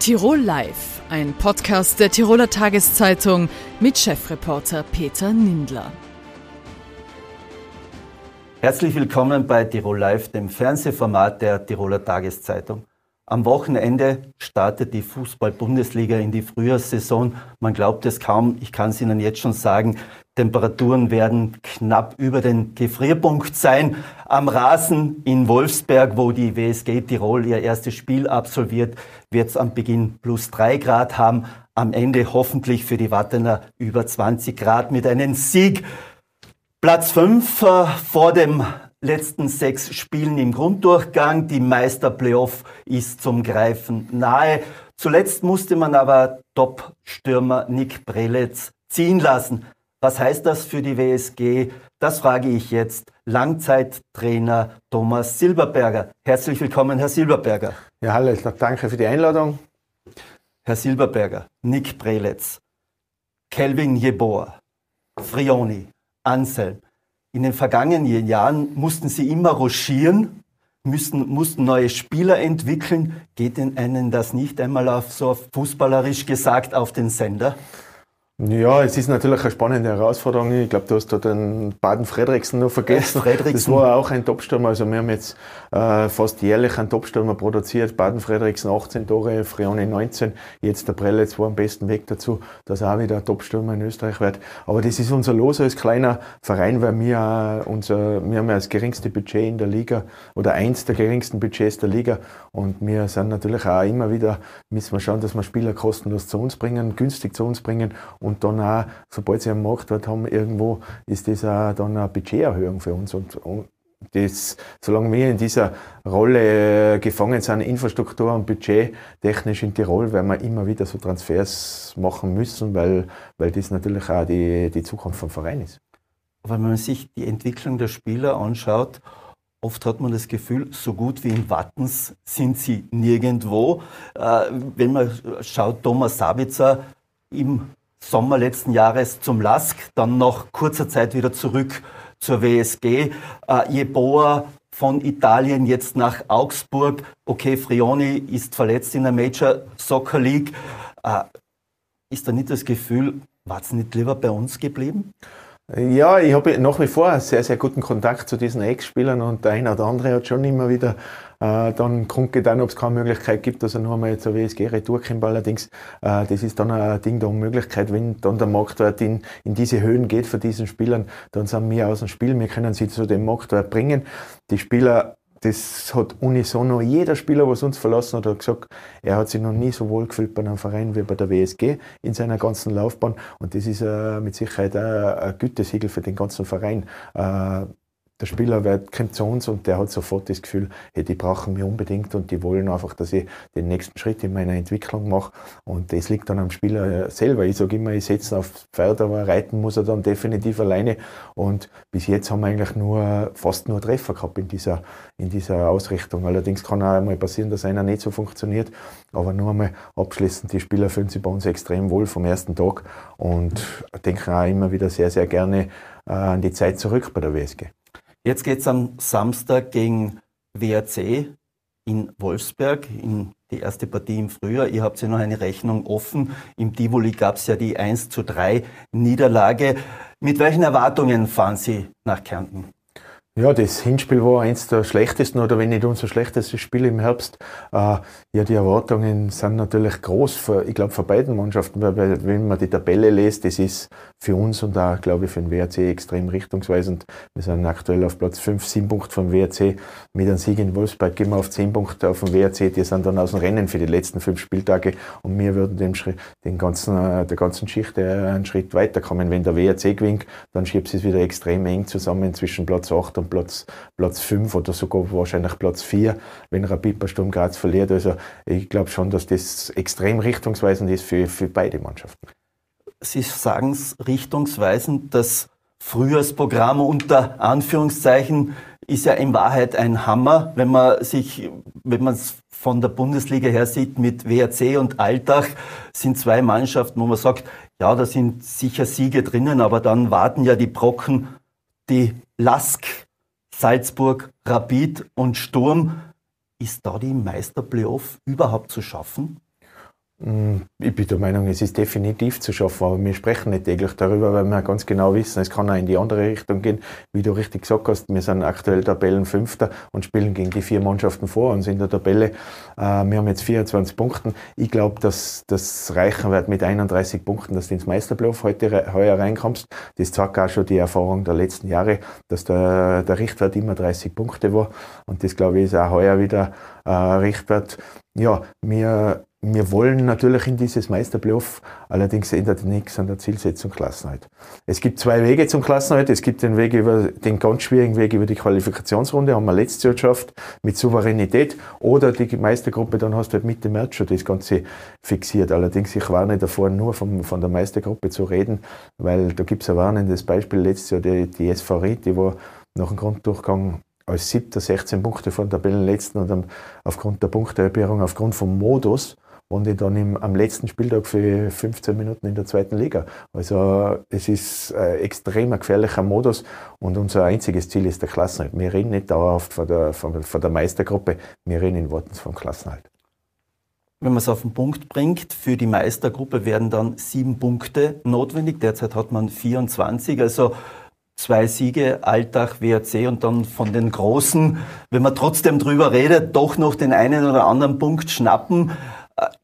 Tirol Live, ein Podcast der Tiroler Tageszeitung mit Chefreporter Peter Nindler. Herzlich willkommen bei Tirol Live, dem Fernsehformat der Tiroler Tageszeitung. Am Wochenende startet die Fußball-Bundesliga in die Frühjahrssaison. Man glaubt es kaum, ich kann es Ihnen jetzt schon sagen, Temperaturen werden knapp über den Gefrierpunkt sein. Am Rasen in Wolfsberg, wo die WSG Tirol ihr erstes Spiel absolviert, wird es am Beginn plus drei Grad haben. Am Ende hoffentlich für die Wattener über 20 Grad mit einem Sieg. Platz fünf äh, vor dem letzten sechs Spielen im Grunddurchgang. Die Meister-Playoff ist zum Greifen nahe. Zuletzt musste man aber Top-Stürmer Nick Preletz ziehen lassen. Was heißt das für die WSG? Das frage ich jetzt Langzeittrainer Thomas Silberberger. Herzlich willkommen, Herr Silberberger. Ja, hallo, danke für die Einladung. Herr Silberberger, Nick Preletz, Kelvin Jeboa, Frioni, Anselm. In den vergangenen Jahren mussten Sie immer rochieren, müssen, mussten neue Spieler entwickeln. Geht Ihnen das nicht einmal auf so fußballerisch gesagt auf den Sender? Ja, es ist natürlich eine spannende Herausforderung. Ich glaube, du hast da den Baden Fredriksen noch vergessen. Fredriksen. Das war auch ein Topstürmer. Also wir haben jetzt äh, fast jährlich einen Topstürmer produziert. Baden Fredriksen 18 Tore, Frione 19. Jetzt der Prellitz war am besten Weg dazu, dass er auch wieder ein Topstürmer in Österreich wird. Aber das ist unser Los als kleiner Verein, weil wir unser, wir haben ja das geringste Budget in der Liga oder eins der geringsten Budgets der Liga. Und wir sind natürlich auch immer wieder, müssen wir schauen, dass wir Spieler kostenlos zu uns bringen, günstig zu uns bringen und dann auch, sobald sie einen Marktwert haben, irgendwo ist das auch dann eine Budgeterhöhung für uns. Und, und das, solange wir in dieser Rolle gefangen sind, Infrastruktur und Budget technisch in Tirol, werden wir immer wieder so Transfers machen müssen, weil, weil das natürlich auch die, die Zukunft vom Verein ist. Wenn man sich die Entwicklung der Spieler anschaut, oft hat man das Gefühl, so gut wie in Wattens sind sie nirgendwo. Äh, wenn man schaut, Thomas Sabitzer im Sommer letzten Jahres zum LASK, dann nach kurzer Zeit wieder zurück zur WSG. Äh, Jeboa von Italien jetzt nach Augsburg. Okay, Frioni ist verletzt in der Major Soccer League. Äh, ist da nicht das Gefühl, war es nicht lieber bei uns geblieben? Ja, ich habe nach wie vor einen sehr, sehr guten Kontakt zu diesen Ex-Spielern und der eine oder andere hat schon immer wieder äh, dann kundgetan, ob es keine Möglichkeit gibt, dass er nur einmal zur WSG retour kommt. Allerdings, äh, das ist dann ein Ding der Unmöglichkeit. Wenn dann der Marktwert in, in diese Höhen geht für diesen Spielern, dann sind wir aus dem Spiel. Wir können sie zu dem Marktwert bringen. Die Spieler das hat unisono jeder Spieler, was uns verlassen hat, hat gesagt, er hat sich noch nie so wohl gefühlt bei einem Verein wie bei der WSG in seiner ganzen Laufbahn. Und das ist äh, mit Sicherheit ein Gütesiegel für den ganzen Verein. Äh, der Spieler wird, kommt zu uns und der hat sofort das Gefühl, hey, die brauchen mich unbedingt und die wollen einfach, dass ich den nächsten Schritt in meiner Entwicklung mache. Und das liegt dann am Spieler selber. Ich sage immer, ich setze auf Pferd, aber reiten muss er dann definitiv alleine. Und bis jetzt haben wir eigentlich nur, fast nur Treffer gehabt in dieser, in dieser Ausrichtung. Allerdings kann auch einmal passieren, dass einer nicht so funktioniert. Aber nur einmal abschließend, die Spieler fühlen sich bei uns extrem wohl vom ersten Tag und denken auch immer wieder sehr, sehr gerne äh, an die Zeit zurück bei der WSG. Jetzt geht es am Samstag gegen WRC in Wolfsberg, in die erste Partie im Frühjahr. Ihr habt ja noch eine Rechnung offen. Im Tivoli gab es ja die 1 zu 3 Niederlage. Mit welchen Erwartungen fahren Sie nach Kärnten? Ja, das Hinspiel war eins der schlechtesten oder wenn nicht unser schlechtestes Spiel im Herbst. Äh, ja, die Erwartungen sind natürlich groß, für, ich glaube, für beiden Mannschaften, weil wenn man die Tabelle liest, das ist für uns und auch, glaube ich, für den WRC extrem richtungsweisend. Wir sind aktuell auf Platz 5, 7 Punkte vom WRC. Mit einem Sieg in Wolfsburg gehen wir auf 10 Punkte auf dem WRC. Die sind dann aus dem Rennen für die letzten fünf Spieltage und wir würden dem den ganzen, äh, der ganzen Geschichte einen Schritt weiterkommen. Wenn der WRC gewinnt, dann schiebt es wieder extrem eng zusammen zwischen Platz 8 und Platz, Platz 5 oder sogar wahrscheinlich Platz 4, wenn Rapid bei Sturm Graz verliert. Also ich glaube schon, dass das extrem richtungsweisend ist für, für beide Mannschaften. Sie sagen es richtungsweisend, das Frühjahrsprogramm unter Anführungszeichen ist ja in Wahrheit ein Hammer, wenn man sich, wenn man es von der Bundesliga her sieht, mit WRC und Alltag sind zwei Mannschaften, wo man sagt, ja, da sind sicher Siege drinnen, aber dann warten ja die Brocken, die Lask, Salzburg, Rapid und Sturm. Ist da die Meisterplayoff überhaupt zu schaffen? Mm, ich bin der Meinung, es ist definitiv zu schaffen, aber wir sprechen nicht täglich darüber, weil wir ganz genau wissen, es kann auch in die andere Richtung gehen. Wie du richtig gesagt hast, wir sind aktuell Tabellenfünfter und spielen gegen die vier Mannschaften vor uns in der Tabelle. Äh, wir haben jetzt 24 Punkte. Ich glaube, dass das reichen wird mit 31 Punkten, dass du ins Meisterplayoff heute heuer reinkommst. Das zeigt auch schon die Erfahrung der letzten Jahre, dass der, der Richtwert immer 30 Punkte war. Und das, glaube ich, ist auch heuer wieder äh, Richtwert. Ja, wir wir wollen natürlich in dieses Meisterplayoff, allerdings ändert nichts an der Zielsetzung Klassenheit. Es gibt zwei Wege zum Klassenheit. Es gibt den Weg über, den ganz schwierigen Weg über die Qualifikationsrunde, haben wir letztes Jahr geschafft, mit Souveränität. Oder die Meistergruppe, dann hast du halt Mitte März schon das Ganze fixiert. Allerdings, ich warne davor, nur vom, von der Meistergruppe zu reden, weil da gibt es ein warnendes Beispiel. Letztes Jahr die, die SV Ried, die war nach dem Grunddurchgang als siebter 16 Punkte von Tabellenletzten und dann aufgrund der Punkteerhöhung, aufgrund vom Modus, und ich dann im, am letzten Spieltag für 15 Minuten in der zweiten Liga. Also es ist ein extrem gefährlicher Modus und unser einziges Ziel ist der Klassenhalt. Wir reden nicht dauerhaft von der, von, von der Meistergruppe, wir reden in Worten vom Klassenhalt. Wenn man es auf den Punkt bringt, für die Meistergruppe werden dann sieben Punkte notwendig. Derzeit hat man 24, also zwei Siege, Alltag, WRC und dann von den Großen, wenn man trotzdem drüber redet, doch noch den einen oder anderen Punkt schnappen.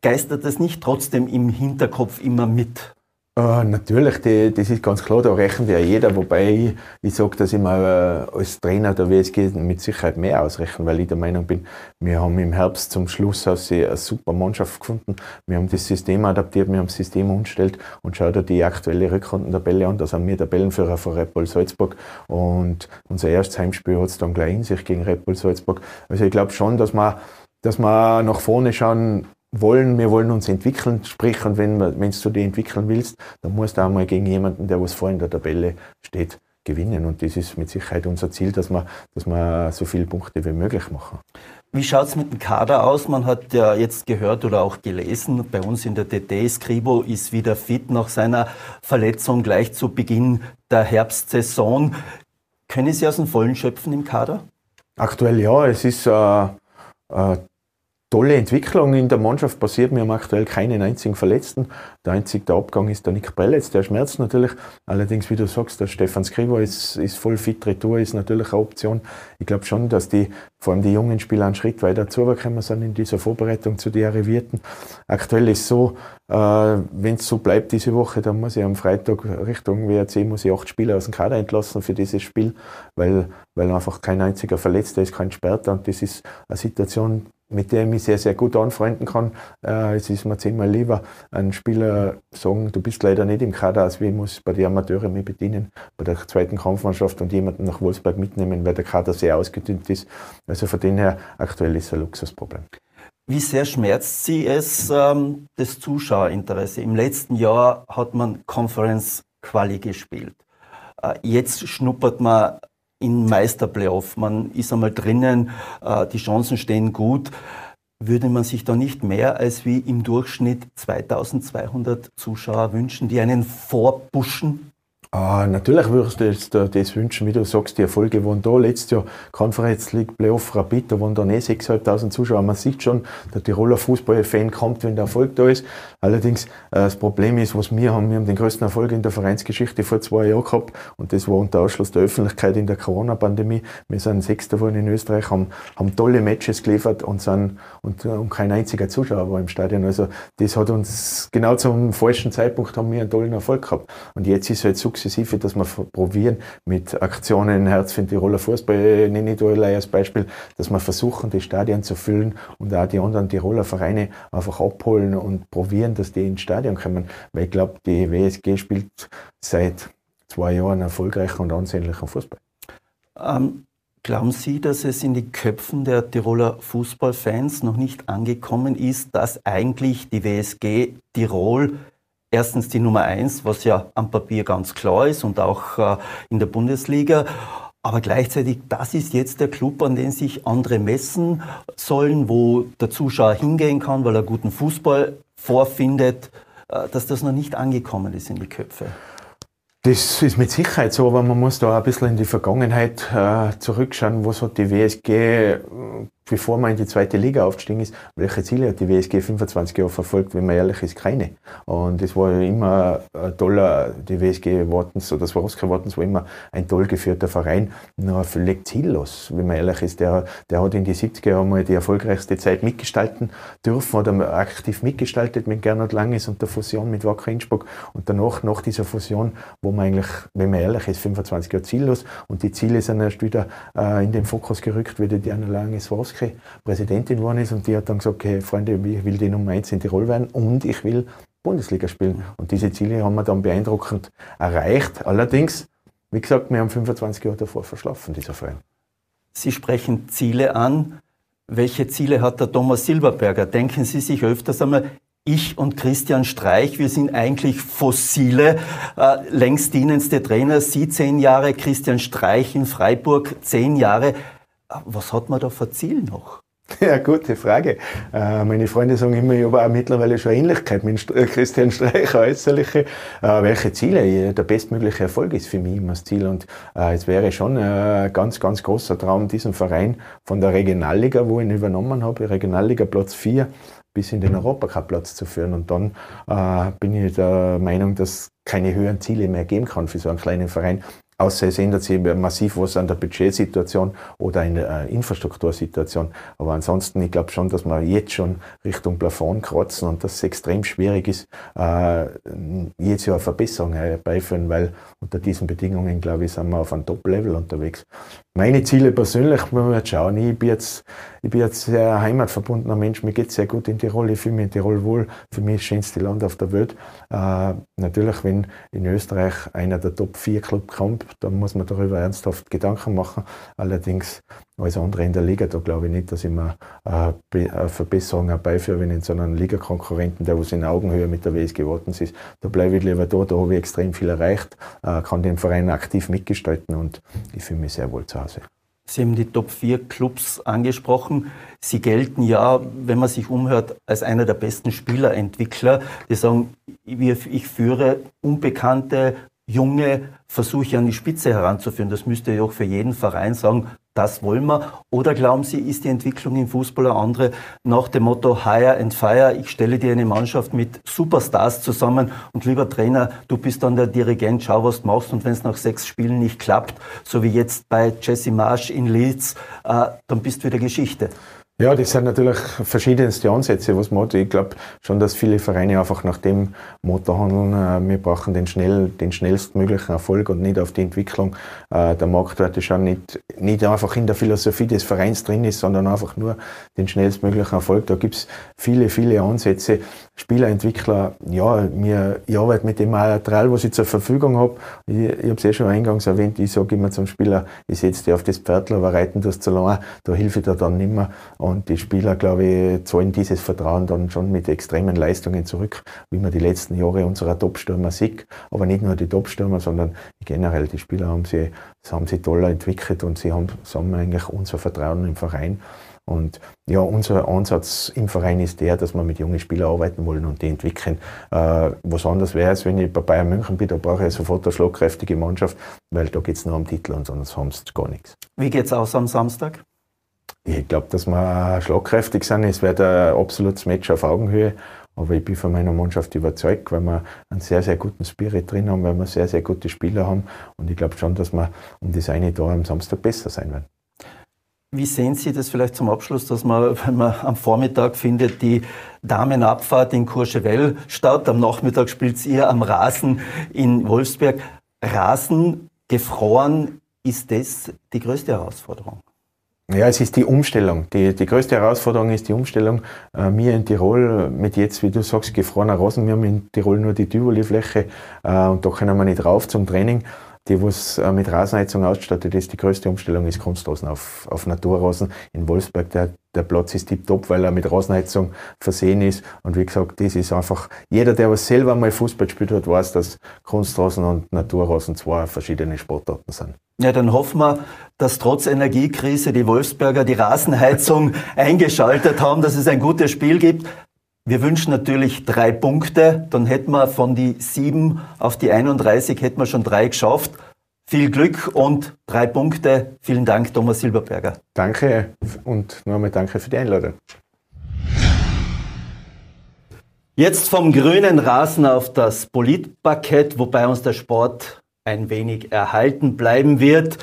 Geistert das nicht trotzdem im Hinterkopf immer mit? Äh, natürlich, die, das ist ganz klar, da rechnet ja jeder, wobei ich, ich sage, dass ich mal äh, als Trainer der WSG mit Sicherheit mehr ausrechnen, weil ich der Meinung bin, wir haben im Herbst zum Schluss eine super Mannschaft gefunden, wir haben das System adaptiert, wir haben das System umgestellt und schau dir die aktuelle Rückrundentabelle an, da sind wir Tabellenführer von Red Bull Salzburg und unser erstes Heimspiel hat es dann gleich in sich gegen Red Bull Salzburg. Also ich glaube schon, dass wir dass wir nach vorne schauen, wollen, wir wollen uns entwickeln, sprich, und wenn, wenn du dich entwickeln willst, dann musst du auch mal gegen jemanden, der was vor in der Tabelle steht, gewinnen. Und das ist mit Sicherheit unser Ziel, dass wir, dass wir so viele Punkte wie möglich machen. Wie schaut es mit dem Kader aus? Man hat ja jetzt gehört oder auch gelesen, bei uns in der DD, Skribo ist wieder fit nach seiner Verletzung gleich zu Beginn der Herbstsaison. Können Sie aus dem Vollen schöpfen im Kader? Aktuell ja, es ist äh, äh, tolle Entwicklung in der Mannschaft passiert. Wir haben aktuell keinen einzigen Verletzten. Der einzige der Abgang ist der Nick Prelitz, der schmerzt natürlich. Allerdings, wie du sagst, der Stefan Skriva ist, ist voll fit. Retour ist natürlich eine Option. Ich glaube schon, dass die, vor allem die jungen Spieler einen Schritt weiter zugekommen sind in dieser Vorbereitung zu den Arrivierten. Aktuell ist so, äh, wenn es so bleibt diese Woche, dann muss ich am Freitag Richtung WRC muss ich acht Spieler aus dem Kader entlassen für dieses Spiel, weil, weil einfach kein einziger Verletzter ist, kein Sperrter. Und das ist eine Situation, mit der ich mich sehr, sehr gut anfreunden kann. Äh, es ist mir zehnmal lieber, einen Spieler sagen, du bist leider nicht im Kader, als ich muss bei den Amateuren mich bedienen, bei der zweiten Kampfmannschaft und jemanden nach Wolfsburg mitnehmen, weil der Kader sehr ausgedünnt ist. Also von dem her, aktuell ist es ein Luxusproblem. Wie sehr schmerzt Sie es, ähm, das Zuschauerinteresse? Im letzten Jahr hat man Conference Quali gespielt. Äh, jetzt schnuppert man in Meisterplayoff. Man ist einmal drinnen, äh, die Chancen stehen gut. Würde man sich da nicht mehr als wie im Durchschnitt 2200 Zuschauer wünschen, die einen vorpushen? Ah, natürlich würdest du jetzt das wünschen, wie du sagst, die Erfolge waren da. Letztes Jahr Conference League Playoff Rapid, da waren dann eh 6.500 Zuschauer. Man sieht schon, der Tiroler Fußballfan kommt, wenn der Erfolg da ist. Allerdings, äh, das Problem ist, was wir haben, wir haben den größten Erfolg in der Vereinsgeschichte vor zwei Jahren gehabt und das war unter Ausschluss der Öffentlichkeit in der Corona-Pandemie. Wir sind Sechster geworden in Österreich, haben, haben tolle Matches geliefert und, sind, und, und kein einziger Zuschauer war im Stadion. Also das hat uns genau zum falschen Zeitpunkt haben wir einen tollen Erfolg gehabt. Und jetzt ist halt sukzessive sukzessive, dass wir probieren mit Aktionen, Herz für den Tiroler Fußball, nenne ich da als Beispiel, dass wir versuchen, die Stadien zu füllen und auch die anderen Tiroler Vereine einfach abholen und probieren, dass die ins Stadion kommen. Weil ich glaube, die WSG spielt seit zwei Jahren erfolgreichen und ansehnlichen Fußball. Ähm, glauben Sie, dass es in die Köpfen der Tiroler Fußballfans noch nicht angekommen ist, dass eigentlich die WSG Tirol erstens die Nummer eins, was ja am Papier ganz klar ist und auch äh, in der Bundesliga. Aber gleichzeitig, das ist jetzt der Club, an den sich andere messen sollen, wo der Zuschauer hingehen kann, weil er guten Fußball vorfindet, äh, dass das noch nicht angekommen ist in die Köpfe. Das ist mit Sicherheit so, aber man muss da ein bisschen in die Vergangenheit äh, zurückschauen. Was hat die WSG bevor man in die zweite Liga aufgestiegen ist, welche Ziele hat die WSG 25 Jahre verfolgt, wenn man ehrlich ist, keine. Und es war immer ein toller, die WSG Wartens oder Swarovski Wartens war immer ein toll geführter Verein, nur völlig ziellos, wenn man ehrlich ist. Der, der hat in die 70er Jahre mal die erfolgreichste Zeit mitgestalten dürfen oder aktiv mitgestaltet mit Gernot Langes und der Fusion mit Wacker Innsbruck und danach, nach dieser Fusion, wo man eigentlich, wenn man ehrlich ist, 25 Jahre ziellos und die Ziele sind erst wieder äh, in den Fokus gerückt, wie die Diana Lange Swarovski Präsidentin geworden ist und die hat dann gesagt, okay, Freunde, ich will die Nummer eins in Tirol werden und ich will Bundesliga spielen. Und diese Ziele haben wir dann beeindruckend erreicht. Allerdings, wie gesagt, wir haben 25 Jahre davor verschlafen, dieser Verein. Sie sprechen Ziele an. Welche Ziele hat der Thomas Silberberger? Denken Sie sich öfters einmal, ich und Christian Streich, wir sind eigentlich fossile, äh, längst dienendste Trainer. Sie zehn Jahre, Christian Streich in Freiburg zehn Jahre. Was hat man da für Ziel noch? Ja, gute Frage. Äh, meine Freunde sagen immer, ich habe auch mittlerweile schon Ähnlichkeit mit äh, Christian Streich, äußerliche. Äh, welche Ziele? Der bestmögliche Erfolg ist für mich immer das Ziel. Und es wäre schon ein ganz, ganz großer Traum, diesen Verein von der Regionalliga, wo ich ihn übernommen habe, Regionalliga Platz 4, bis in den Europacup-Platz zu führen. Und dann äh, bin ich der Meinung, dass keine höheren Ziele mehr geben kann für so einen kleinen Verein. Außer es ändert sich massiv was an der Budgetsituation oder in der äh, Infrastruktursituation. Aber ansonsten, ich glaube schon, dass wir jetzt schon Richtung Plafond kratzen und dass es extrem schwierig ist, äh, jetzt Jahr Verbesserungen herbeiführen, weil unter diesen Bedingungen, glaube ich, sind wir auf einem Top-Level unterwegs. Meine Ziele persönlich, wenn wir jetzt schauen, ich bin jetzt, ich bin jetzt sehr heimatverbundener Mensch, mir geht es sehr gut in Tirol, ich fühle mich in Tirol wohl, für mich das schönste Land auf der Welt. Äh, natürlich, wenn in Österreich einer der Top 4 Club kommt, dann muss man darüber ernsthaft Gedanken machen. Allerdings als andere in der Liga, da glaube ich nicht, dass ich mir äh, eine Verbesserung herbeiführe, wenn ich so einem Ligakonkurrenten, der was in Augenhöhe mit der WSG Wattens ist, da bleibe ich lieber da, da habe ich extrem viel erreicht, äh, kann den Verein aktiv mitgestalten und ich fühle mich sehr wohl zu Hause. Sie haben die Top 4 Clubs angesprochen. Sie gelten ja, wenn man sich umhört, als einer der besten Spielerentwickler. Die sagen, ich führe unbekannte, junge Versuche an die Spitze heranzuführen. Das müsste ja auch für jeden Verein sagen, das wollen wir. Oder glauben Sie, ist die Entwicklung im Fußball eine andere nach dem Motto Hire and Fire? Ich stelle dir eine Mannschaft mit Superstars zusammen und lieber Trainer, du bist dann der Dirigent, schau, was du machst und wenn es nach sechs Spielen nicht klappt, so wie jetzt bei Jesse Marsch in Leeds, äh, dann bist du wieder Geschichte. Ja, das sind natürlich verschiedenste Ansätze, was man hat. Ich glaube schon, dass viele Vereine einfach nach dem Motto handeln, äh, wir brauchen den, schnell, den schnellstmöglichen Erfolg und nicht auf die Entwicklung. Äh, der Marktwert schon nicht, nicht einfach in der Philosophie des Vereins drin ist, sondern einfach nur den schnellstmöglichen Erfolg. Da gibt's viele, viele Ansätze. Spielerentwickler, ja, mir, ich arbeite mit dem Material, was ich zur Verfügung habe. Ich, ich habe es eh schon eingangs erwähnt, ich sage immer zum Spieler, ich setze dich auf das Pferdl, aber reiten das zu lange, da hilfe ich dir dann nicht mehr. Und die Spieler, glaube ich, zahlen dieses Vertrauen dann schon mit extremen Leistungen zurück, wie man die letzten Jahre unserer Topstürmer sieht. Aber nicht nur die Topstürmer, sondern generell die Spieler haben sie, haben sie toll entwickelt und sie haben, haben eigentlich unser Vertrauen im Verein. Und ja, unser Ansatz im Verein ist der, dass wir mit jungen Spielern arbeiten wollen und die entwickeln. Äh, was anderes wäre es, wenn ich bei Bayern München bin, da brauche ich sofort eine schlagkräftige Mannschaft, weil da geht es nur um Titel und sonst haben sie gar nichts. Wie geht es aus am Samstag? Ich glaube, dass wir schlagkräftig sind. Es wird ein absolutes Match auf Augenhöhe. Aber ich bin von meiner Mannschaft überzeugt, weil wir einen sehr, sehr guten Spirit drin haben, weil wir sehr, sehr gute Spieler haben. Und ich glaube schon, dass wir um das eine Tor am Samstag besser sein werden. Wie sehen Sie das vielleicht zum Abschluss, dass man, wenn man am Vormittag findet, die Damenabfahrt in Courchevel statt, am Nachmittag spielt ihr am Rasen in Wolfsberg. Rasen gefroren, ist das die größte Herausforderung? Ja, es ist die Umstellung. Die, die größte Herausforderung ist die Umstellung. Äh, wir in Tirol mit jetzt, wie du sagst, gefrorener Rasen. Wir haben in Tirol nur die Tivoli-Fläche äh, und da können wir nicht rauf zum Training die was äh, mit Rasenheizung ausgestattet ist. Die größte Umstellung ist Kunstrasen auf, auf Naturrasen. In Wolfsberg, der, der Platz ist tiptop, weil er mit Rasenheizung versehen ist. Und wie gesagt, das ist einfach, jeder, der was selber mal Fußball gespielt hat, weiß, dass Kunstrasen und Naturrasen zwei verschiedene Sportarten sind. Ja, dann hoffen wir, dass trotz Energiekrise die Wolfsberger die Rasenheizung eingeschaltet haben, dass es ein gutes Spiel gibt. Wir wünschen natürlich drei Punkte, dann hätten wir von die sieben auf die 31 hätten wir schon drei geschafft. viel Glück und drei Punkte. Vielen Dank, Thomas Silberberger. Danke und nochmal danke für die Einladung. Jetzt vom grünen Rasen auf das Politparkett, wobei uns der Sport ein wenig erhalten bleiben wird.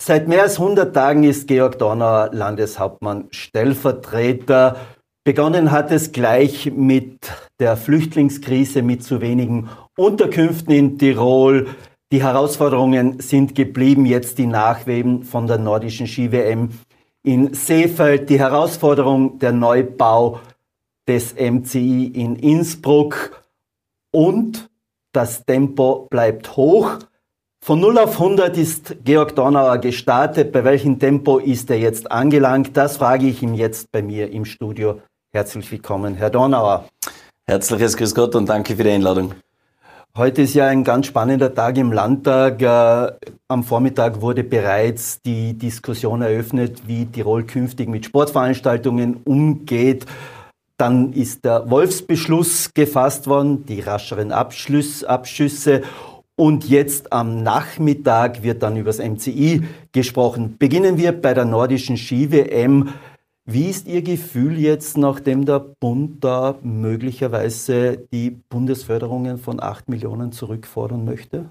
Seit mehr als 100 Tagen ist Georg Donauer Landeshauptmann Stellvertreter. Begonnen hat es gleich mit der Flüchtlingskrise, mit zu wenigen Unterkünften in Tirol. Die Herausforderungen sind geblieben, jetzt die Nachweben von der nordischen Ski-WM in Seefeld, die Herausforderung der Neubau des MCI in Innsbruck und das Tempo bleibt hoch. Von 0 auf 100 ist Georg Donauer gestartet. Bei welchem Tempo ist er jetzt angelangt? Das frage ich ihm jetzt bei mir im Studio. Herzlich willkommen, Herr Donauer. Herzliches Grüß Gott und danke für die Einladung. Heute ist ja ein ganz spannender Tag im Landtag. Äh, am Vormittag wurde bereits die Diskussion eröffnet, wie Tirol künftig mit Sportveranstaltungen umgeht. Dann ist der Wolfsbeschluss gefasst worden, die rascheren Abschluss, Abschüsse. Und jetzt am Nachmittag wird dann über das MCI gesprochen. Beginnen wir bei der nordischen Ski-WM. Wie ist Ihr Gefühl jetzt, nachdem der Bund da möglicherweise die Bundesförderungen von 8 Millionen zurückfordern möchte?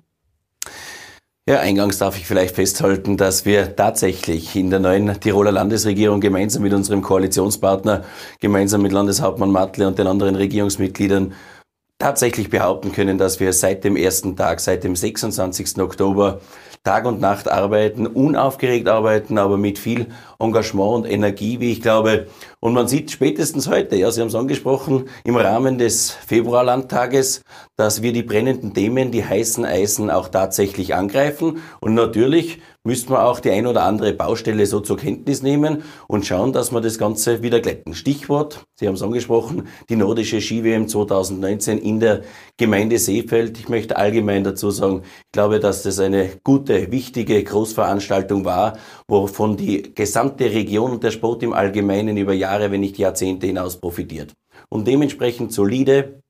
Ja, eingangs darf ich vielleicht festhalten, dass wir tatsächlich in der neuen Tiroler Landesregierung gemeinsam mit unserem Koalitionspartner, gemeinsam mit Landeshauptmann Matle und den anderen Regierungsmitgliedern tatsächlich behaupten können, dass wir seit dem ersten Tag, seit dem 26. Oktober Tag und Nacht arbeiten, unaufgeregt arbeiten, aber mit viel Engagement und Energie, wie ich glaube. Und man sieht spätestens heute, ja, Sie haben es angesprochen, im Rahmen des Februarlandtages, dass wir die brennenden Themen, die heißen Eisen auch tatsächlich angreifen. Und natürlich müssten wir auch die ein oder andere Baustelle so zur Kenntnis nehmen und schauen, dass wir das Ganze wieder glätten. Stichwort, Sie haben es angesprochen, die nordische Ski-WM 2019 in der Gemeinde Seefeld. Ich möchte allgemein dazu sagen, ich glaube, dass das eine gute, wichtige Großveranstaltung war, wovon die gesamte Region und der Sport im Allgemeinen über Jahre, wenn nicht Jahrzehnte hinaus profitiert. Und dementsprechend solide,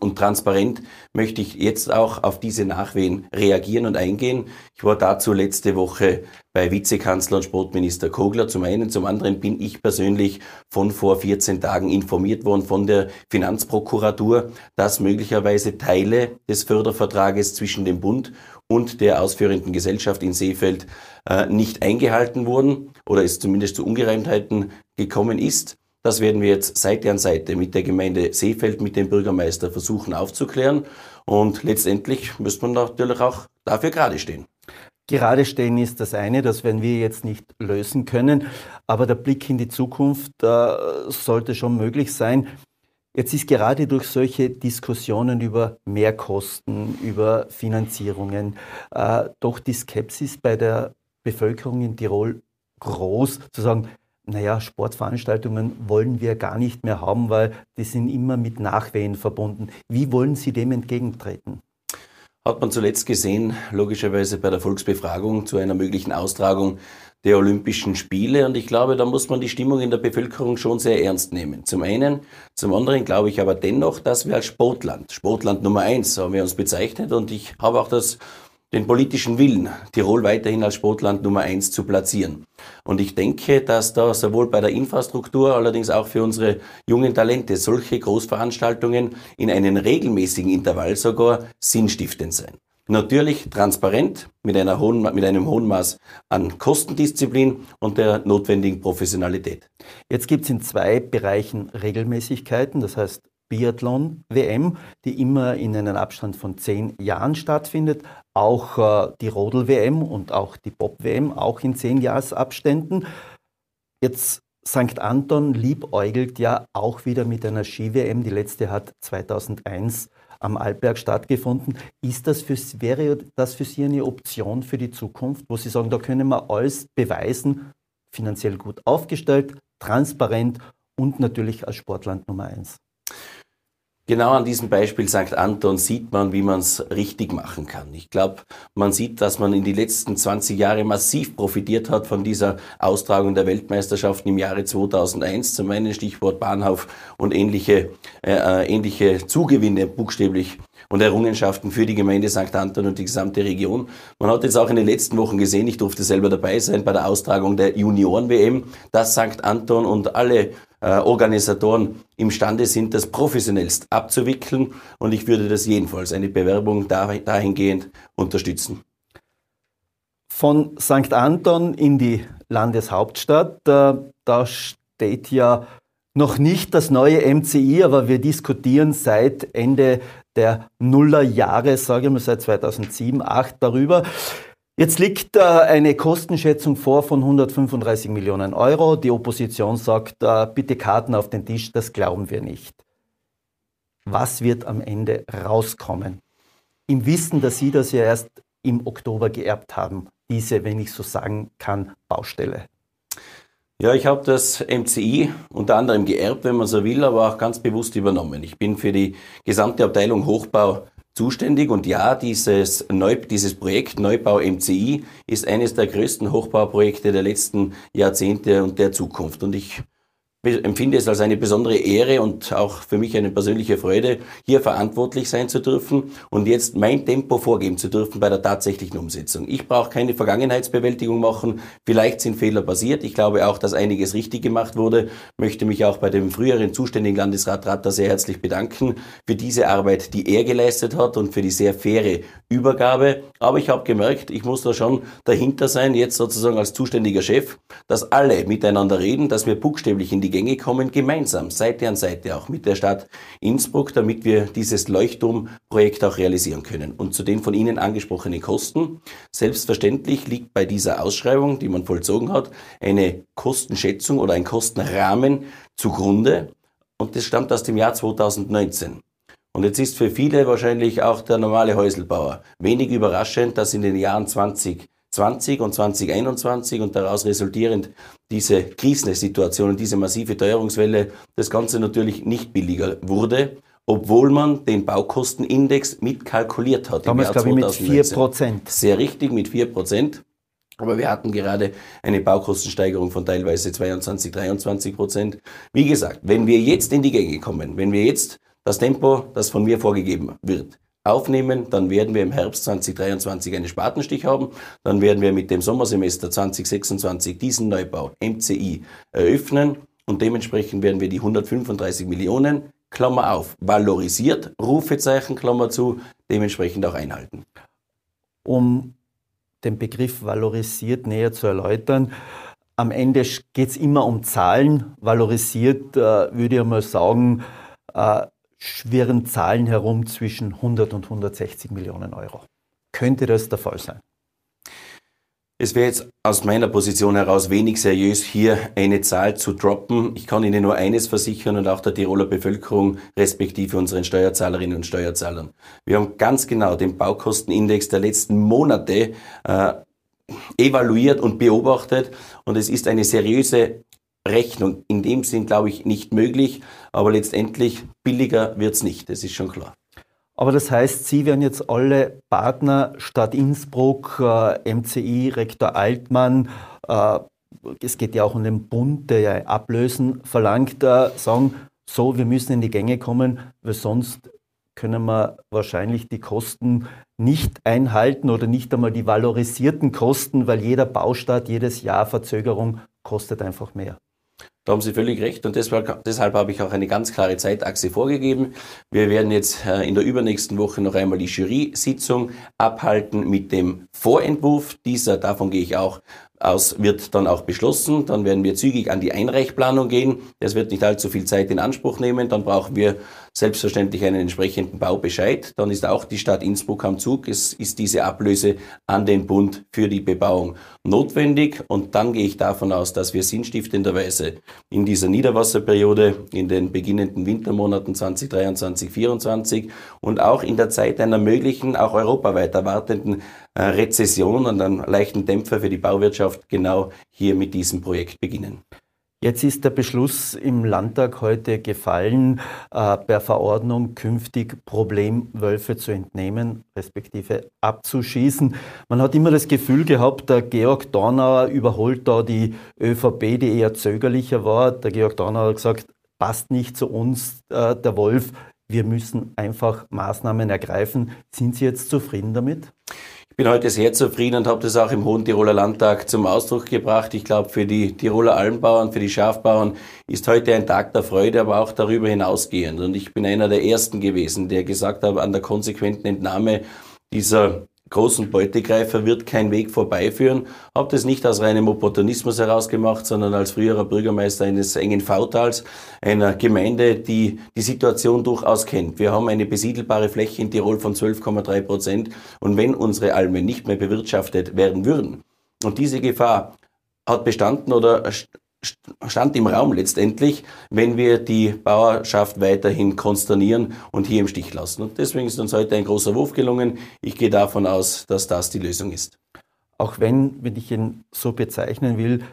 und transparent möchte ich jetzt auch auf diese Nachwehen reagieren und eingehen. Ich war dazu letzte Woche bei Vizekanzler und Sportminister Kogler. Zum einen, zum anderen bin ich persönlich von vor 14 Tagen informiert worden von der Finanzprokuratur, dass möglicherweise Teile des Fördervertrages zwischen dem Bund und der ausführenden Gesellschaft in Seefeld äh, nicht eingehalten wurden oder es zumindest zu Ungereimtheiten gekommen ist. Das werden wir jetzt Seite an Seite mit der Gemeinde Seefeld, mit dem Bürgermeister versuchen aufzuklären. Und letztendlich müsste man natürlich auch dafür gerade stehen. Gerade stehen ist das eine, das werden wir jetzt nicht lösen können. Aber der Blick in die Zukunft äh, sollte schon möglich sein. Jetzt ist gerade durch solche Diskussionen über Mehrkosten, über Finanzierungen, äh, doch die Skepsis bei der Bevölkerung in Tirol groß, zu sagen, naja, Sportveranstaltungen wollen wir gar nicht mehr haben, weil die sind immer mit Nachwehen verbunden. Wie wollen Sie dem entgegentreten? Hat man zuletzt gesehen, logischerweise bei der Volksbefragung zu einer möglichen Austragung der Olympischen Spiele. Und ich glaube, da muss man die Stimmung in der Bevölkerung schon sehr ernst nehmen. Zum einen. Zum anderen glaube ich aber dennoch, dass wir als Sportland, Sportland Nummer eins haben wir uns bezeichnet. Und ich habe auch das den politischen Willen, Tirol weiterhin als Sportland Nummer eins zu platzieren. Und ich denke, dass da sowohl bei der Infrastruktur, allerdings auch für unsere jungen Talente solche Großveranstaltungen in einem regelmäßigen Intervall sogar sinnstiftend sein. Natürlich transparent mit, einer hohen, mit einem hohen Maß an Kostendisziplin und der notwendigen Professionalität. Jetzt gibt es in zwei Bereichen Regelmäßigkeiten, das heißt Biathlon-WM, die immer in einem Abstand von zehn Jahren stattfindet. Auch äh, die Rodel-WM und auch die Bob-WM, auch in zehn Jahresabständen. Jetzt St. Anton liebäugelt ja auch wieder mit einer Ski-WM. Die letzte hat 2001 am Alpberg stattgefunden. Ist das für, wäre das für Sie eine Option für die Zukunft, wo Sie sagen, da können wir alles beweisen, finanziell gut aufgestellt, transparent und natürlich als Sportland Nummer eins? Genau an diesem Beispiel St. Anton sieht man, wie man es richtig machen kann. Ich glaube, man sieht, dass man in die letzten 20 Jahre massiv profitiert hat von dieser Austragung der Weltmeisterschaften im Jahre 2001. Zum einen Stichwort Bahnhof und ähnliche, äh, äh, ähnliche Zugewinne buchstäblich und Errungenschaften für die Gemeinde St. Anton und die gesamte Region. Man hat jetzt auch in den letzten Wochen gesehen, ich durfte selber dabei sein bei der Austragung der Junioren-WM, dass St. Anton und alle äh, Organisatoren imstande sind, das professionellst abzuwickeln. Und ich würde das jedenfalls, eine Bewerbung dahingehend unterstützen. Von St. Anton in die Landeshauptstadt, äh, da steht ja noch nicht das neue MCI, aber wir diskutieren seit Ende der Nullerjahre, sage ich mal seit 2007, 2008 darüber. Jetzt liegt eine Kostenschätzung vor von 135 Millionen Euro. Die Opposition sagt, äh, bitte Karten auf den Tisch, das glauben wir nicht. Was wird am Ende rauskommen? Im Wissen, dass Sie das ja erst im Oktober geerbt haben, diese, wenn ich so sagen kann, Baustelle. Ja, ich habe das MCI unter anderem geerbt, wenn man so will, aber auch ganz bewusst übernommen. Ich bin für die gesamte Abteilung Hochbau zuständig und ja, dieses, Neu dieses Projekt Neubau MCI ist eines der größten Hochbauprojekte der letzten Jahrzehnte und der Zukunft. Und ich empfinde es als eine besondere Ehre und auch für mich eine persönliche Freude, hier verantwortlich sein zu dürfen und jetzt mein Tempo vorgeben zu dürfen bei der tatsächlichen Umsetzung. Ich brauche keine Vergangenheitsbewältigung machen. Vielleicht sind Fehler passiert. Ich glaube auch, dass einiges richtig gemacht wurde. Möchte mich auch bei dem früheren zuständigen Landesrat Ratter sehr herzlich bedanken für diese Arbeit, die er geleistet hat und für die sehr faire Übergabe. Aber ich habe gemerkt, ich muss da schon dahinter sein, jetzt sozusagen als zuständiger Chef, dass alle miteinander reden, dass wir buchstäblich in die Gänge kommen, gemeinsam, Seite an Seite auch mit der Stadt Innsbruck, damit wir dieses Leuchtturmprojekt auch realisieren können. Und zu den von Ihnen angesprochenen Kosten, selbstverständlich liegt bei dieser Ausschreibung, die man vollzogen hat, eine Kostenschätzung oder ein Kostenrahmen zugrunde. Und das stammt aus dem Jahr 2019. Und jetzt ist für viele wahrscheinlich auch der normale Häuselbauer wenig überraschend, dass in den Jahren 20 20 und 2021 und daraus resultierend diese Krisensituation und diese massive Teuerungswelle das Ganze natürlich nicht billiger wurde, obwohl man den Baukostenindex mitkalkuliert hat. Damals glaube ich mit 4 Prozent. Sehr richtig, mit 4 Prozent. Aber wir hatten gerade eine Baukostensteigerung von teilweise 22, 23 Prozent. Wie gesagt, wenn wir jetzt in die Gänge kommen, wenn wir jetzt das Tempo, das von mir vorgegeben wird, aufnehmen, dann werden wir im Herbst 2023 einen Spatenstich haben, dann werden wir mit dem Sommersemester 2026 diesen Neubau MCI eröffnen und dementsprechend werden wir die 135 Millionen, Klammer auf, valorisiert, Rufezeichen, Klammer zu, dementsprechend auch einhalten. Um den Begriff valorisiert näher zu erläutern, am Ende geht es immer um Zahlen. Valorisiert äh, würde ich mal sagen, äh, schwirren Zahlen herum zwischen 100 und 160 Millionen Euro. Könnte das der Fall sein? Es wäre jetzt aus meiner Position heraus wenig seriös, hier eine Zahl zu droppen. Ich kann Ihnen nur eines versichern und auch der Tiroler Bevölkerung respektive unseren Steuerzahlerinnen und Steuerzahlern. Wir haben ganz genau den Baukostenindex der letzten Monate äh, evaluiert und beobachtet und es ist eine seriöse Rechnung in dem Sinn, glaube ich, nicht möglich. Aber letztendlich billiger wird es nicht, das ist schon klar. Aber das heißt, Sie werden jetzt alle Partner Stadt Innsbruck, äh, MCI, Rektor Altmann, äh, es geht ja auch um den Bund, der ja Ablösen verlangt, äh, sagen, so, wir müssen in die Gänge kommen, weil sonst können wir wahrscheinlich die Kosten nicht einhalten oder nicht einmal die valorisierten Kosten, weil jeder Baustart, jedes Jahr Verzögerung kostet einfach mehr. Da haben Sie völlig recht und deshalb, deshalb habe ich auch eine ganz klare Zeitachse vorgegeben. Wir werden jetzt äh, in der übernächsten Woche noch einmal die Jury-Sitzung abhalten mit dem Vorentwurf. Dieser, davon gehe ich auch aus, wird dann auch beschlossen. Dann werden wir zügig an die Einreichplanung gehen. Das wird nicht allzu viel Zeit in Anspruch nehmen. Dann brauchen wir selbstverständlich einen entsprechenden Baubescheid. Dann ist auch die Stadt Innsbruck am Zug. Es ist diese Ablöse an den Bund für die Bebauung notwendig. Und dann gehe ich davon aus, dass wir sinnstiftenderweise in dieser Niederwasserperiode, in den beginnenden Wintermonaten 2023, 2024 und auch in der Zeit einer möglichen, auch europaweit erwartenden äh, Rezession und einem leichten Dämpfer für die Bauwirtschaft genau hier mit diesem Projekt beginnen. Jetzt ist der Beschluss im Landtag heute gefallen, äh, per Verordnung künftig Problemwölfe zu entnehmen, respektive abzuschießen. Man hat immer das Gefühl gehabt, der Georg Dornauer überholt da die ÖVP, die eher zögerlicher war. Der Georg Dornauer hat gesagt, passt nicht zu uns, äh, der Wolf. Wir müssen einfach Maßnahmen ergreifen. Sind Sie jetzt zufrieden damit? Ich bin heute sehr zufrieden und habe das auch im Hohen Tiroler Landtag zum Ausdruck gebracht. Ich glaube, für die Tiroler Almbauern, für die Schafbauern ist heute ein Tag der Freude, aber auch darüber hinausgehend. Und ich bin einer der Ersten gewesen, der gesagt hat, an der konsequenten Entnahme dieser großen Beutegreifer wird kein Weg vorbeiführen. Habe das nicht aus reinem Opportunismus herausgemacht, sondern als früherer Bürgermeister eines engen V-Tals, einer Gemeinde, die die Situation durchaus kennt. Wir haben eine besiedelbare Fläche in Tirol von 12,3 Prozent und wenn unsere Almen nicht mehr bewirtschaftet werden würden und diese Gefahr hat bestanden oder stand im Raum letztendlich, wenn wir die Bauerschaft weiterhin konsternieren und hier im Stich lassen. Und deswegen ist uns heute ein großer Wurf gelungen. Ich gehe davon aus, dass das die Lösung ist. Auch wenn, wenn ich ihn so bezeichnen will,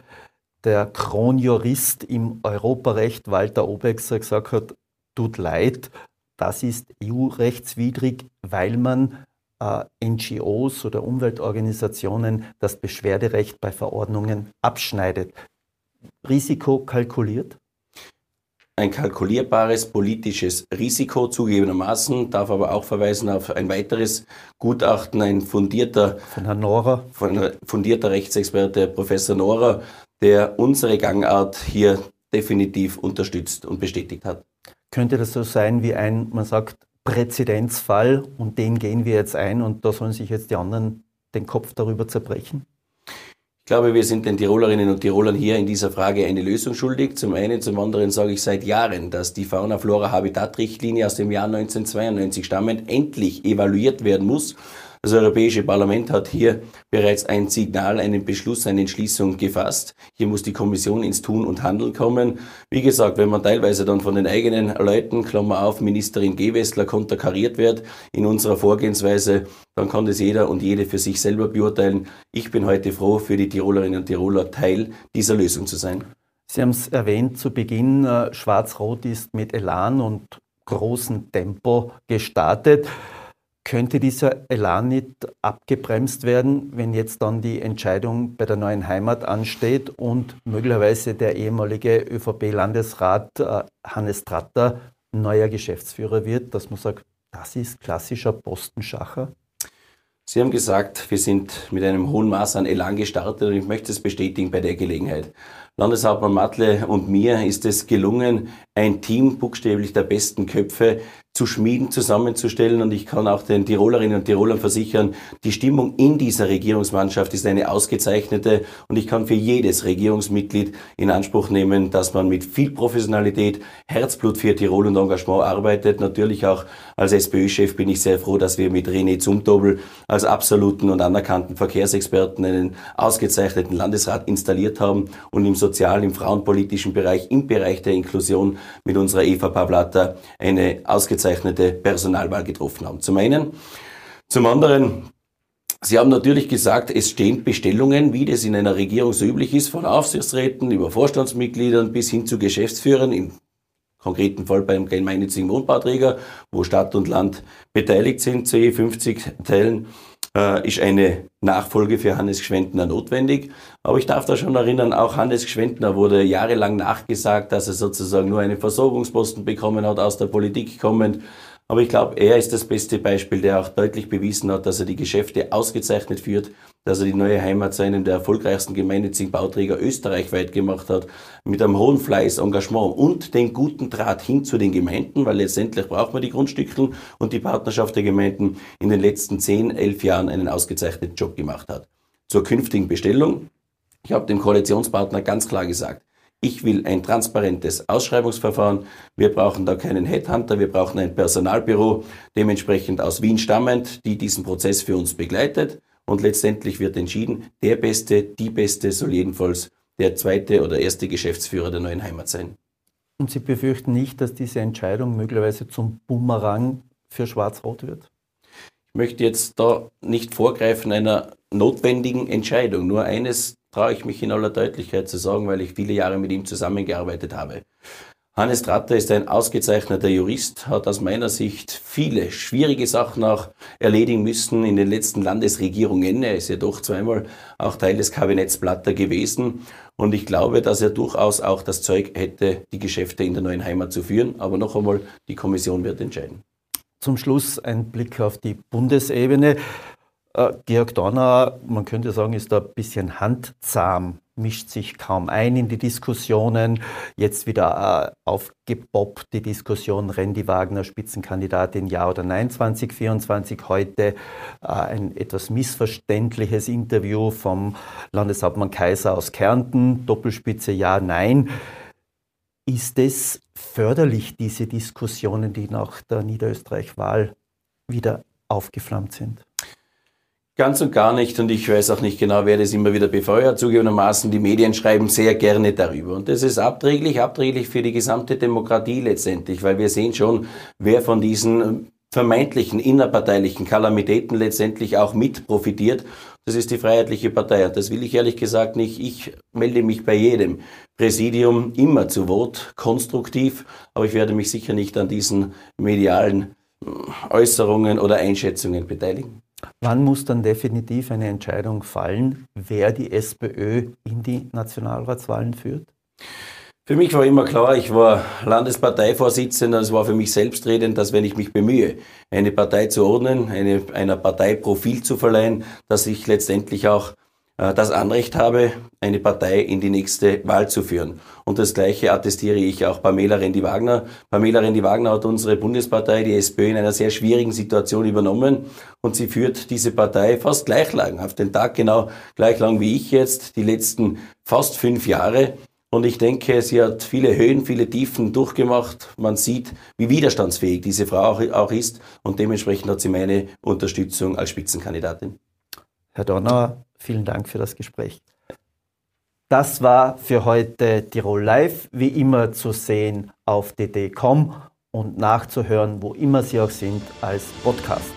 der Kronjurist im Europarecht Walter Obexer gesagt hat, tut leid, das ist EU-rechtswidrig, weil man äh, NGOs oder Umweltorganisationen das Beschwerderecht bei Verordnungen abschneidet. Risiko kalkuliert? Ein kalkulierbares politisches Risiko zugegebenermaßen, darf aber auch verweisen auf ein weiteres Gutachten, ein fundierter, von Herrn Nora. Von fundierter Rechtsexperte, Professor Nora, der unsere Gangart hier definitiv unterstützt und bestätigt hat. Könnte das so sein wie ein, man sagt, Präzedenzfall und den gehen wir jetzt ein und da sollen sich jetzt die anderen den Kopf darüber zerbrechen? Ich glaube, wir sind den Tirolerinnen und Tirolern hier in dieser Frage eine Lösung schuldig. Zum einen, zum anderen sage ich seit Jahren, dass die Fauna-Flora-Habitat-Richtlinie aus dem Jahr 1992 stammend endlich evaluiert werden muss das Europäische Parlament hat hier bereits ein Signal, einen Beschluss, eine Entschließung gefasst. Hier muss die Kommission ins Tun und Handeln kommen. Wie gesagt, wenn man teilweise dann von den eigenen Leuten, Klammer auf, Ministerin Gewessler konterkariert wird in unserer Vorgehensweise, dann kann das jeder und jede für sich selber beurteilen. Ich bin heute froh, für die Tirolerinnen und Tiroler Teil dieser Lösung zu sein. Sie haben es erwähnt zu Beginn, äh, Schwarz-Rot ist mit Elan und großem Tempo gestartet. Könnte dieser Elan nicht abgebremst werden, wenn jetzt dann die Entscheidung bei der neuen Heimat ansteht und möglicherweise der ehemalige ÖVP-Landesrat äh, Hannes Tratter neuer Geschäftsführer wird, dass man sagt, das ist klassischer Postenschacher? Sie haben gesagt, wir sind mit einem hohen Maß an Elan gestartet und ich möchte es bestätigen bei der Gelegenheit. Landeshauptmann Matle und mir ist es gelungen, ein Team buchstäblich der besten Köpfe zu schmieden, zusammenzustellen. Und ich kann auch den Tirolerinnen und Tirolern versichern, die Stimmung in dieser Regierungsmannschaft ist eine ausgezeichnete. Und ich kann für jedes Regierungsmitglied in Anspruch nehmen, dass man mit viel Professionalität, Herzblut für Tirol und Engagement arbeitet. Natürlich auch als SPÖ-Chef bin ich sehr froh, dass wir mit René Zumtobel als absoluten und anerkannten Verkehrsexperten einen ausgezeichneten Landesrat installiert haben und im sozialen, im frauenpolitischen Bereich, im Bereich der Inklusion mit unserer Eva Pavlata eine ausgezeichnete Personalwahl getroffen haben. Zum einen. Zum anderen, Sie haben natürlich gesagt, es stehen Bestellungen, wie das in einer Regierung so üblich ist, von Aufsichtsräten über Vorstandsmitgliedern bis hin zu Geschäftsführern, im konkreten Fall beim gemeinnützigen Wohnbauträger, wo Stadt und Land beteiligt sind, zu je 50 Teilen äh, ist eine Nachfolge für Hannes Gschwendner notwendig. Aber ich darf da schon erinnern, auch Hannes Gschwendner wurde jahrelang nachgesagt, dass er sozusagen nur einen Versorgungsposten bekommen hat, aus der Politik kommend. Aber ich glaube, er ist das beste Beispiel, der auch deutlich bewiesen hat, dass er die Geschäfte ausgezeichnet führt, dass er die neue Heimat zu einem der erfolgreichsten gemeinnützigen Bauträger österreichweit gemacht hat, mit einem hohen Fleiß, Engagement und den guten Draht hin zu den Gemeinden, weil letztendlich braucht man die Grundstücke und die Partnerschaft der Gemeinden in den letzten zehn, elf Jahren einen ausgezeichneten Job gemacht hat. Zur künftigen Bestellung. Ich habe dem Koalitionspartner ganz klar gesagt, ich will ein transparentes Ausschreibungsverfahren. Wir brauchen da keinen Headhunter, wir brauchen ein Personalbüro, dementsprechend aus Wien stammend, die diesen Prozess für uns begleitet. Und letztendlich wird entschieden, der Beste, die Beste soll jedenfalls der zweite oder erste Geschäftsführer der neuen Heimat sein. Und Sie befürchten nicht, dass diese Entscheidung möglicherweise zum Bumerang für Schwarz-Rot wird? Ich möchte jetzt da nicht vorgreifen einer notwendigen Entscheidung. Nur eines traue ich mich in aller Deutlichkeit zu sagen, weil ich viele Jahre mit ihm zusammengearbeitet habe. Hannes Tratter ist ein ausgezeichneter Jurist, hat aus meiner Sicht viele schwierige Sachen auch erledigen müssen in den letzten Landesregierungen. Er ist ja doch zweimal auch Teil des Kabinetts Blatter gewesen. Und ich glaube, dass er durchaus auch das Zeug hätte, die Geschäfte in der neuen Heimat zu führen. Aber noch einmal, die Kommission wird entscheiden. Zum Schluss ein Blick auf die Bundesebene. Äh, Georg Donner, man könnte sagen, ist da ein bisschen handzahm mischt sich kaum ein in die Diskussionen. Jetzt wieder äh, aufgepoppt die Diskussion, Randy Wagner Spitzenkandidatin ja oder nein 2024. Heute äh, ein etwas missverständliches Interview vom Landeshauptmann Kaiser aus Kärnten, Doppelspitze ja, nein. Ist es förderlich, diese Diskussionen, die nach der Niederösterreich-Wahl wieder aufgeflammt sind? Ganz und gar nicht und ich weiß auch nicht genau, wer das immer wieder befeuert. Zugegebenermaßen, die Medien schreiben sehr gerne darüber und das ist abträglich, abträglich für die gesamte Demokratie letztendlich, weil wir sehen schon, wer von diesen vermeintlichen innerparteilichen Kalamitäten letztendlich auch mit profitiert. Das ist die Freiheitliche Partei. Und das will ich ehrlich gesagt nicht. Ich melde mich bei jedem Präsidium immer zu Wort, konstruktiv, aber ich werde mich sicher nicht an diesen medialen Äußerungen oder Einschätzungen beteiligen. Wann muss dann definitiv eine Entscheidung fallen, wer die SPÖ in die Nationalratswahlen führt? Für mich war immer klar, ich war Landesparteivorsitzender, es war für mich selbstredend, dass wenn ich mich bemühe, eine Partei zu ordnen, eine, einer Partei Profil zu verleihen, dass ich letztendlich auch das Anrecht habe, eine Partei in die nächste Wahl zu führen. Und das Gleiche attestiere ich auch Pamela Rendi-Wagner. Pamela Rendi-Wagner hat unsere Bundespartei, die SPÖ, in einer sehr schwierigen Situation übernommen und sie führt diese Partei fast gleich lang, auf den Tag genau gleich lang wie ich jetzt, die letzten fast fünf Jahre. Und ich denke, sie hat viele Höhen, viele Tiefen durchgemacht. Man sieht, wie widerstandsfähig diese Frau auch ist. Und dementsprechend hat sie meine Unterstützung als Spitzenkandidatin. Herr Donner, vielen Dank für das Gespräch. Das war für heute Tirol Live, wie immer zu sehen auf dd.com und nachzuhören, wo immer Sie auch sind, als Podcast.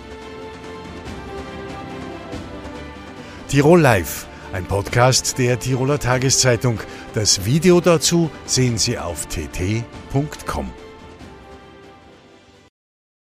Tirol Live, ein Podcast der Tiroler Tageszeitung. Das Video dazu sehen Sie auf tt.com.